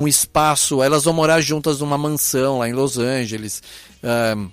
um espaço, elas vão morar juntas numa mansão lá em Los Angeles. Uh,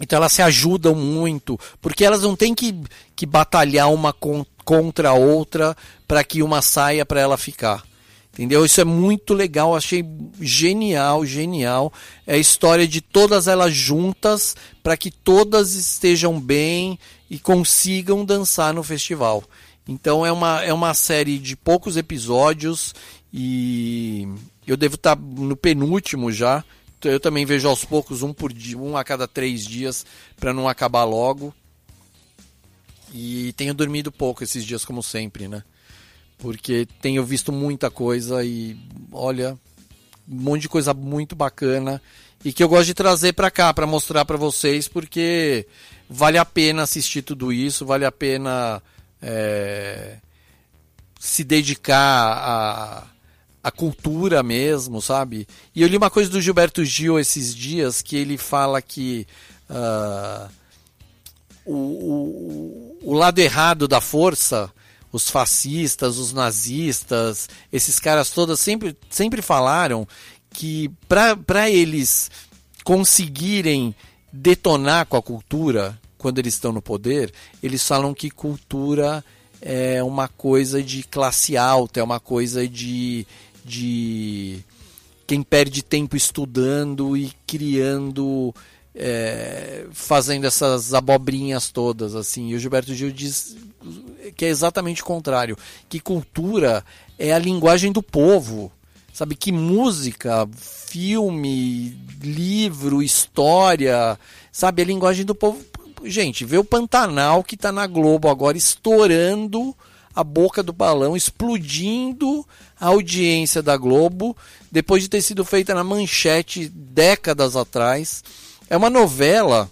então elas se ajudam muito, porque elas não têm que, que batalhar uma con contra a outra para que uma saia para ela ficar. Entendeu? Isso é muito legal, achei genial, genial. É a história de todas elas juntas para que todas estejam bem e consigam dançar no festival. Então é uma, é uma série de poucos episódios e eu devo estar tá no penúltimo já. Eu também vejo aos poucos um por dia, um a cada três dias para não acabar logo. E tenho dormido pouco esses dias como sempre, né? porque tenho visto muita coisa e olha, um monte de coisa muito bacana e que eu gosto de trazer para cá para mostrar para vocês, porque vale a pena assistir tudo isso, vale a pena é, se dedicar a, a cultura mesmo, sabe? E eu li uma coisa do Gilberto Gil esses dias que ele fala que uh, o, o, o lado errado da força os fascistas, os nazistas, esses caras todos sempre, sempre falaram que para eles conseguirem detonar com a cultura quando eles estão no poder, eles falam que cultura é uma coisa de classe alta, é uma coisa de, de quem perde tempo estudando e criando é, fazendo essas abobrinhas todas, assim. E o Gilberto Gil diz que é exatamente o contrário, que cultura é a linguagem do povo. Sabe que música, filme, livro, história, sabe a linguagem do povo. Gente, vê o Pantanal que está na Globo agora estourando a boca do balão, explodindo a audiência da Globo, depois de ter sido feita na manchete décadas atrás é uma novela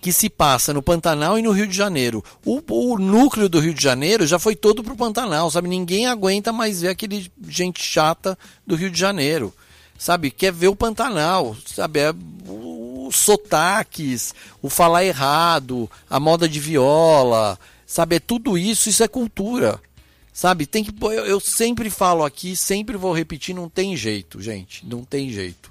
que se passa no Pantanal e no Rio de Janeiro. O, o núcleo do Rio de Janeiro já foi todo pro Pantanal, sabe? Ninguém aguenta mais ver aquele gente chata do Rio de Janeiro, sabe? Quer ver o Pantanal, sabe? É, os sotaques, o falar errado, a moda de viola, sabe? É tudo isso, isso é cultura. Sabe, tem que eu, eu sempre falo aqui, sempre vou repetir, não tem jeito, gente, não tem jeito.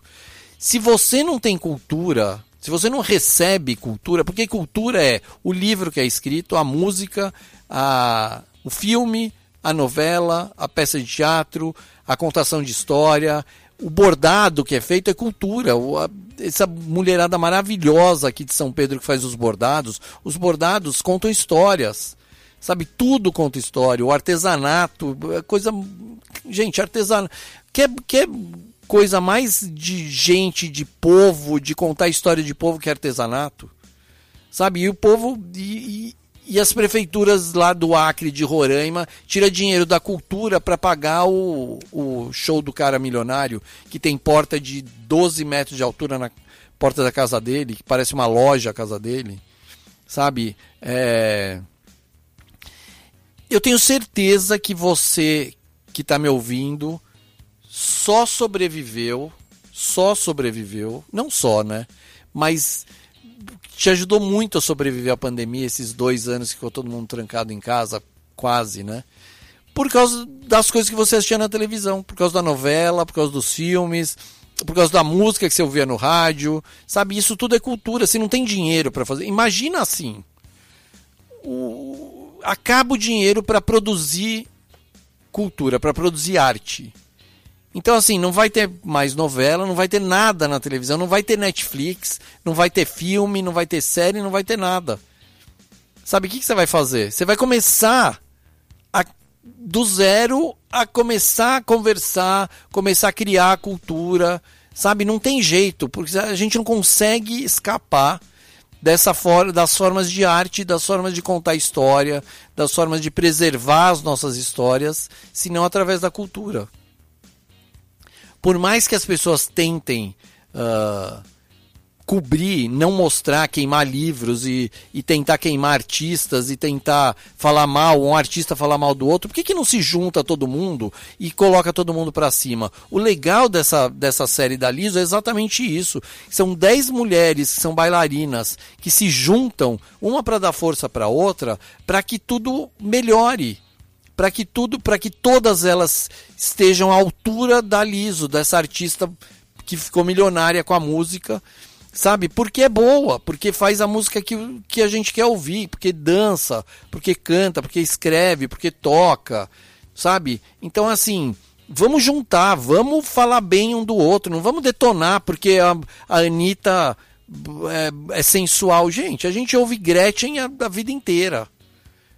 Se você não tem cultura, se você não recebe cultura, porque cultura é o livro que é escrito, a música, a, o filme, a novela, a peça de teatro, a contação de história, o bordado que é feito é cultura. Essa mulherada maravilhosa aqui de São Pedro que faz os bordados, os bordados contam histórias. Sabe, tudo conta história. O artesanato, é coisa. Gente, artesanato. Quer, quer coisa mais de gente, de povo, de contar história de povo que artesanato. Sabe? E o povo. E, e, as prefeituras lá do Acre, de Roraima, tira dinheiro da cultura para pagar o, o show do cara milionário, que tem porta de 12 metros de altura na porta da casa dele, que parece uma loja a casa dele. Sabe? É... Eu tenho certeza que você que está me ouvindo só sobreviveu, só sobreviveu, não só, né? Mas te ajudou muito a sobreviver à pandemia, esses dois anos que ficou todo mundo trancado em casa, quase, né? Por causa das coisas que você assistia na televisão, por causa da novela, por causa dos filmes, por causa da música que você ouvia no rádio, sabe? Isso tudo é cultura. Se não tem dinheiro para fazer, imagina assim: o... acaba o dinheiro para produzir cultura, para produzir arte. Então, assim, não vai ter mais novela, não vai ter nada na televisão, não vai ter Netflix, não vai ter filme, não vai ter série, não vai ter nada. Sabe o que, que você vai fazer? Você vai começar a, do zero a começar a conversar, começar a criar cultura, sabe? Não tem jeito, porque a gente não consegue escapar dessa forma, das formas de arte, das formas de contar história, das formas de preservar as nossas histórias, senão através da cultura por mais que as pessoas tentem uh, cobrir, não mostrar, queimar livros e, e tentar queimar artistas e tentar falar mal, um artista falar mal do outro, por que, que não se junta todo mundo e coloca todo mundo para cima? O legal dessa, dessa série da Liso é exatamente isso. São 10 mulheres que são bailarinas que se juntam, uma para dar força para outra, para que tudo melhore para que tudo, para que todas elas estejam à altura da Liso, dessa artista que ficou milionária com a música, sabe? Porque é boa, porque faz a música que, que a gente quer ouvir, porque dança, porque canta, porque escreve, porque toca, sabe? Então, assim, vamos juntar, vamos falar bem um do outro, não vamos detonar porque a, a Anitta é, é sensual. Gente, a gente ouve Gretchen a, a vida inteira.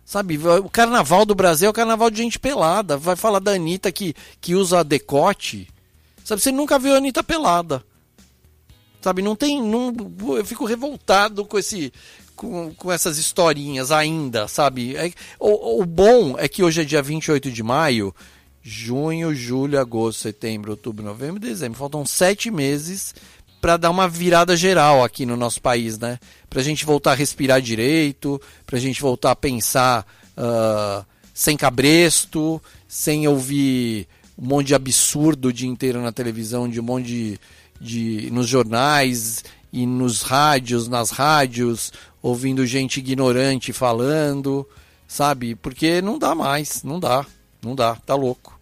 Sabe, o carnaval do Brasil é o carnaval de gente pelada. Vai falar da Anitta que, que usa decote. Sabe, você nunca viu a Anitta pelada. Sabe, não tem. Não, eu fico revoltado com esse. Com, com essas historinhas ainda, sabe? É, o, o bom é que hoje é dia 28 de maio, junho, julho, agosto, setembro, outubro, novembro, dezembro. Faltam sete meses para dar uma virada geral aqui no nosso país, né? Para a gente voltar a respirar direito, para a gente voltar a pensar uh, sem cabresto, sem ouvir um monte de absurdo o dia inteiro na televisão, de um monte de, de nos jornais e nos rádios, nas rádios, ouvindo gente ignorante falando, sabe? Porque não dá mais, não dá, não dá, tá louco.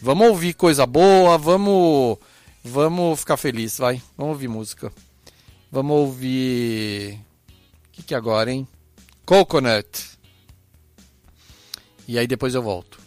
Vamos ouvir coisa boa, vamos Vamos ficar feliz, vai. Vamos ouvir música. Vamos ouvir. O que, que é agora, hein? Coconut. E aí depois eu volto.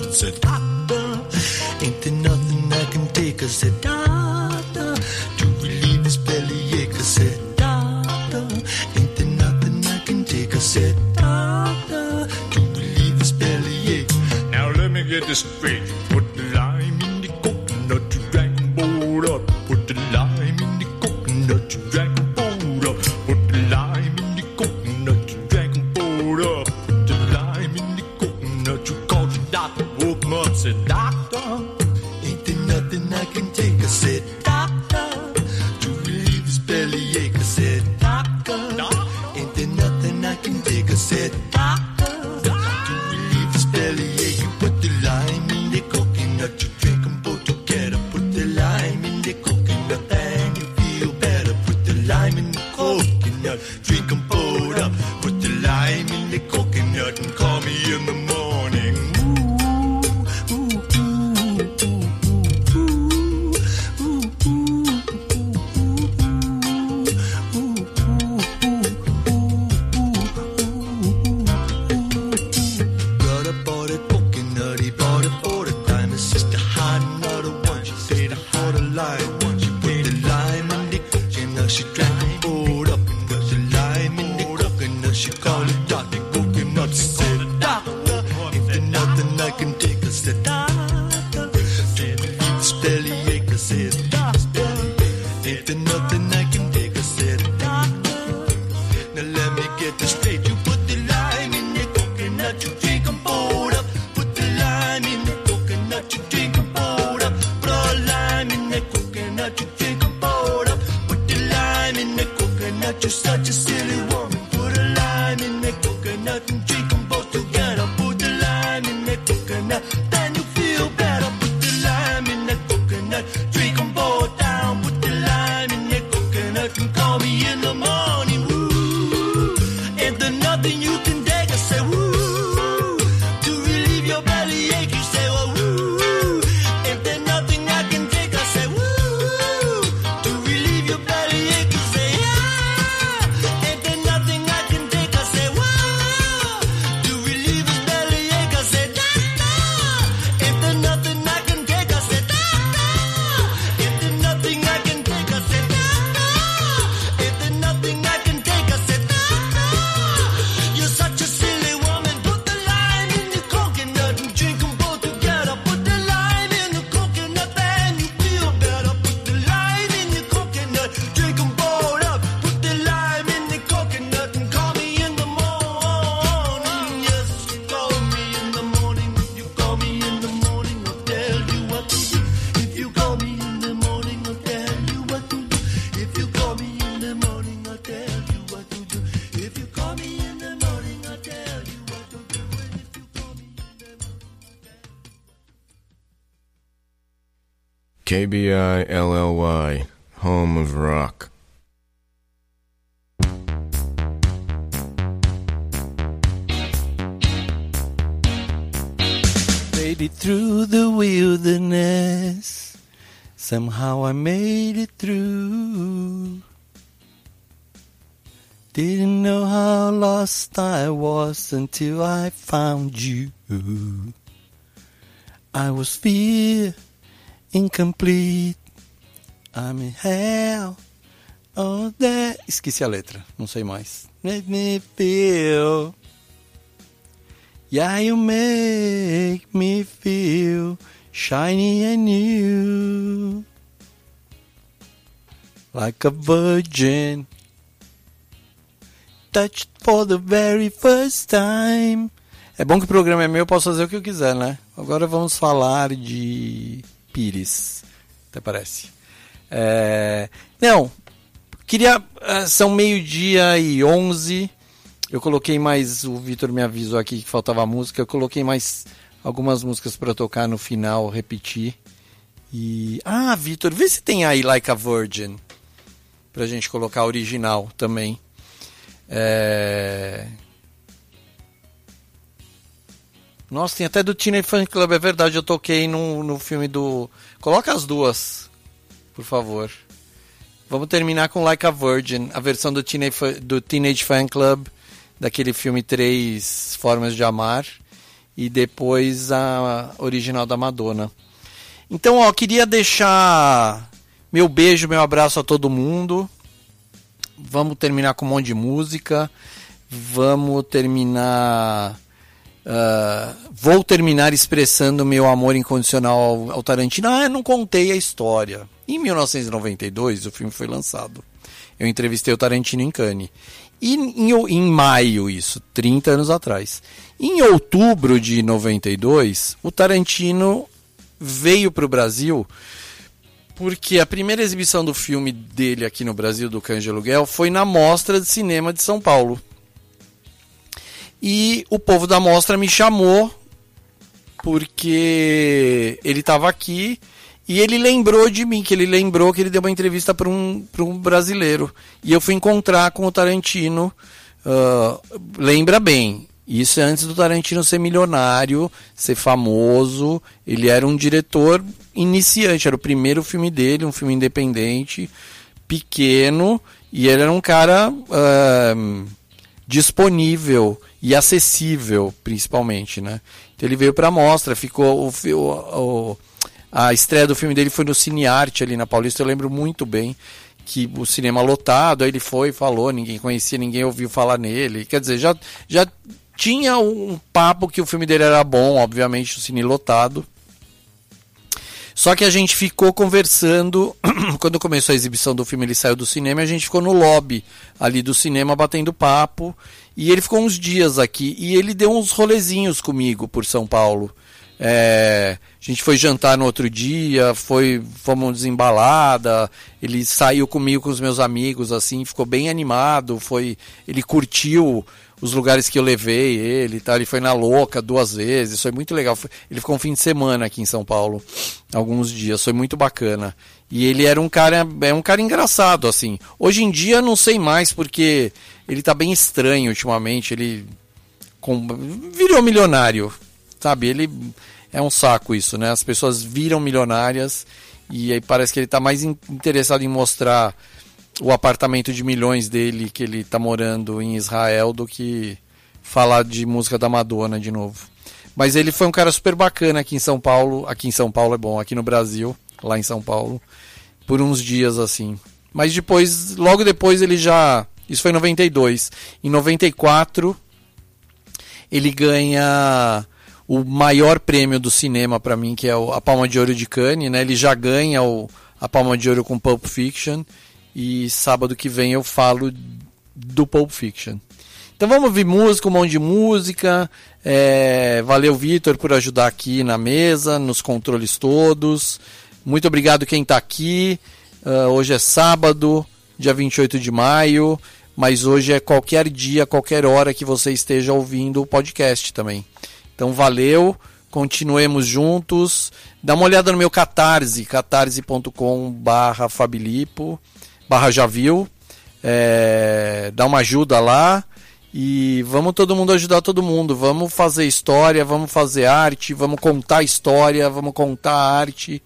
and said, she drives. KBI LLY, home of rock. Made it through the wilderness. Somehow I made it through. Didn't know how lost I was until I found you. I was fear incomplete. I'm in hell. Oh, that. Esqueci a letra, não sei mais. Make me feel. Yeah, you make me feel shiny and new. Like a virgin. Touched for the very first time. É bom que o programa é meu, eu posso fazer o que eu quiser, né? Agora vamos falar de Pires. Até parece. É... Não, queria. Ah, são meio-dia e onze. Eu coloquei mais. O Vitor me avisou aqui que faltava música. Eu coloquei mais algumas músicas para tocar no final, repetir. E. Ah, Vitor, vê se tem aí Like a Virgin. Pra gente colocar original também. É... Nossa, tem até do Teenage Fan Club, é verdade, eu toquei no, no filme do. Coloca as duas, por favor. Vamos terminar com Like a Virgin, a versão do Teenage, do Teenage Fan Club, daquele filme Três Formas de Amar, e depois a original da Madonna. Então, ó, queria deixar meu beijo, meu abraço a todo mundo. Vamos terminar com um monte de música. Vamos terminar Uh, vou terminar expressando meu amor incondicional ao, ao Tarantino. Ah, não contei a história. Em 1992, o filme foi lançado. Eu entrevistei o Tarantino em Cannes. E em, em maio, isso, 30 anos atrás. Em outubro de 92, o Tarantino veio para o Brasil porque a primeira exibição do filme dele aqui no Brasil, do Cães de Aluguel, foi na Mostra de Cinema de São Paulo. E o povo da mostra me chamou porque ele estava aqui e ele lembrou de mim, que ele lembrou que ele deu uma entrevista para um, um brasileiro. E eu fui encontrar com o Tarantino. Uh, lembra bem, isso é antes do Tarantino ser milionário, ser famoso. Ele era um diretor iniciante, era o primeiro filme dele, um filme independente, pequeno, e ele era um cara uh, disponível e acessível, principalmente, né? Então ele veio para a mostra, ficou o, o, a estreia do filme dele foi no Cinearte ali na Paulista, eu lembro muito bem que o cinema lotado, aí ele foi, falou, ninguém conhecia, ninguém ouviu falar nele. Quer dizer, já já tinha um papo que o filme dele era bom, obviamente, o cine lotado. Só que a gente ficou conversando, quando começou a exibição do filme, ele saiu do cinema, a gente ficou no lobby ali do cinema batendo papo. E ele ficou uns dias aqui e ele deu uns rolezinhos comigo por São Paulo. É, a gente foi jantar no outro dia, foi, fomos desembalada, ele saiu comigo com os meus amigos, assim, ficou bem animado, foi, ele curtiu os lugares que eu levei ele, tá? ele foi na Louca duas vezes, foi muito legal. Ele ficou um fim de semana aqui em São Paulo, alguns dias, foi muito bacana. E ele era um cara, é um cara engraçado, assim. Hoje em dia não sei mais, porque ele tá bem estranho ultimamente, ele com, virou milionário, sabe? Ele é um saco isso, né? As pessoas viram milionárias e aí parece que ele tá mais interessado em mostrar o apartamento de milhões dele que ele tá morando em Israel do que falar de música da Madonna de novo. Mas ele foi um cara super bacana aqui em São Paulo. Aqui em São Paulo é bom, aqui no Brasil, lá em São Paulo, por uns dias assim. Mas depois, logo depois ele já. Isso foi em 92. Em 94, ele ganha o maior prêmio do cinema para mim, que é a Palma de Ouro de Cannes, né? Ele já ganha o, a Palma de Ouro com Pulp Fiction e sábado que vem eu falo do Pulp Fiction. Então vamos ouvir música, um monte de música. É, valeu, Vitor, por ajudar aqui na mesa, nos controles todos. Muito obrigado quem está aqui. Uh, hoje é sábado, dia 28 de maio, mas hoje é qualquer dia, qualquer hora que você esteja ouvindo o podcast também. Então valeu, continuemos juntos. Dá uma olhada no meu Catarse, catarse.com barra Javil. É, dá uma ajuda lá e vamos todo mundo ajudar todo mundo. Vamos fazer história, vamos fazer arte, vamos contar história, vamos contar arte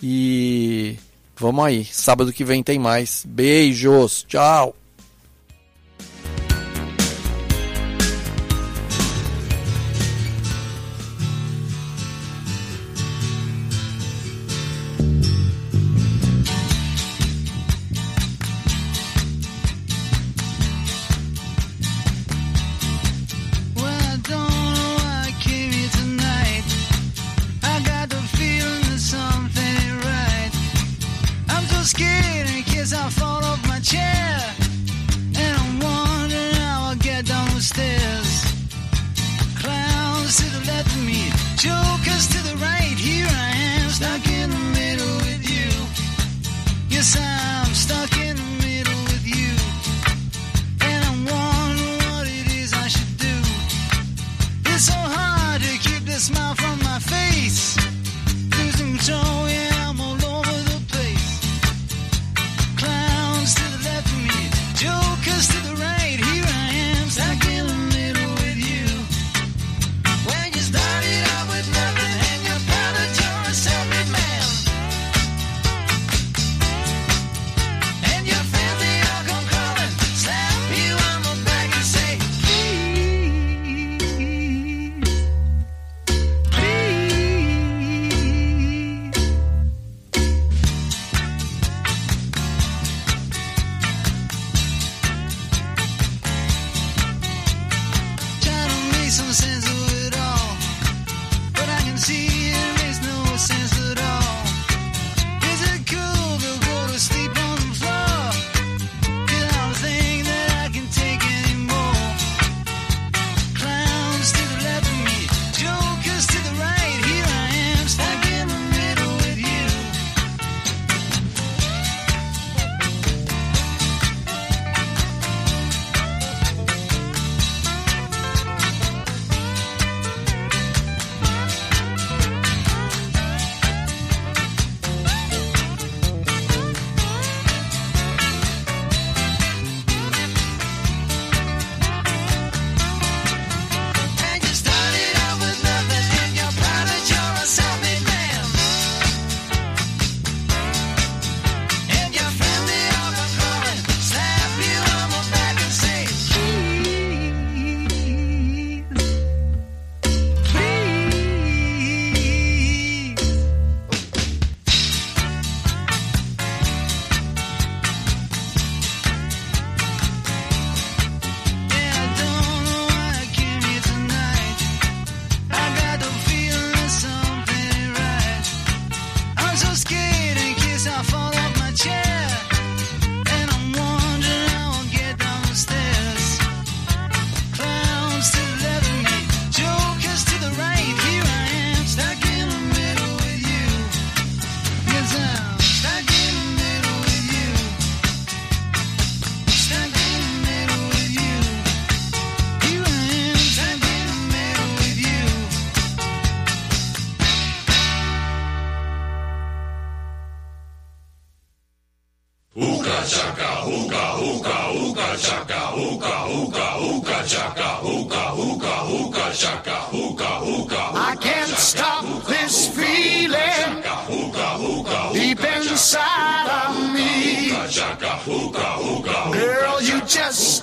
e vamos aí. Sábado que vem tem mais. Beijos, tchau.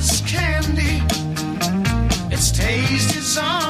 as candy. Its taste is on.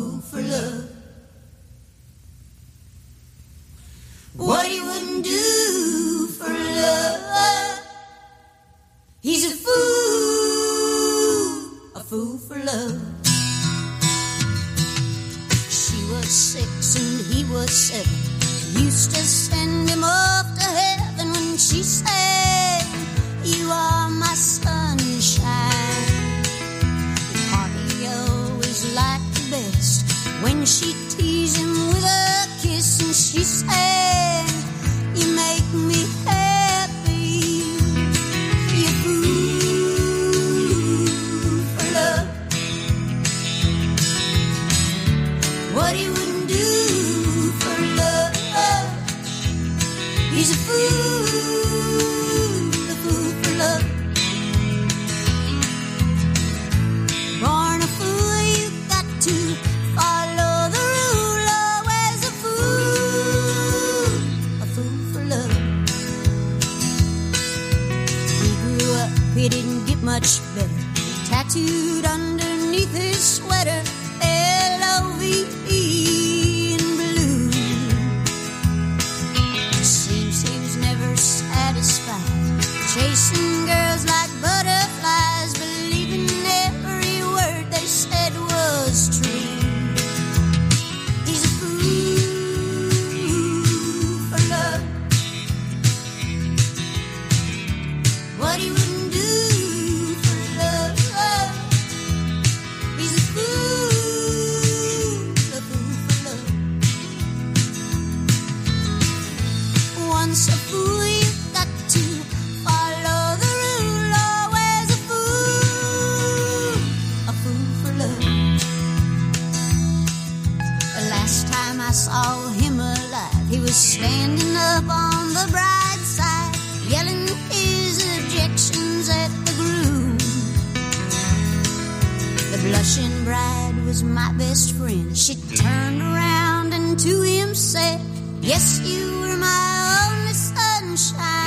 room for love. What he wouldn't do. Tattooed underneath his was my best friend. She turned around and to him said, Yes, you were my only sunshine.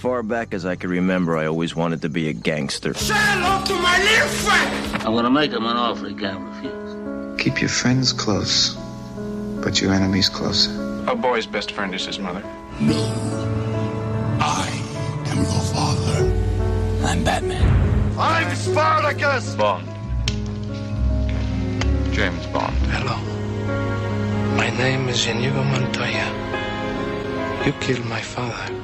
Far back as I can remember, I always wanted to be a gangster. Say hello to my little friend. I'm gonna make him an offer he can't refuse. Keep your friends close, but your enemies closer. A boy's best friend is his mother. No. I am your father. I'm Batman. I'm Spartacus. Bond. James Bond. Hello. My name is Inigo Montoya. You killed my father.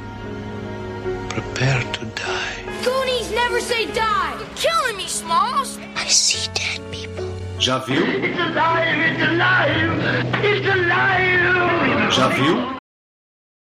Prepare to die. Goonies never say die. You're killing me, Smalls. I see dead people. Já viu? It's alive. It's alive. It's alive. Já viu?